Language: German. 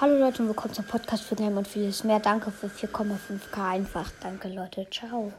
Hallo Leute und willkommen zum Podcast für Game und vieles mehr. Danke für 4,5k einfach. Danke Leute. Ciao.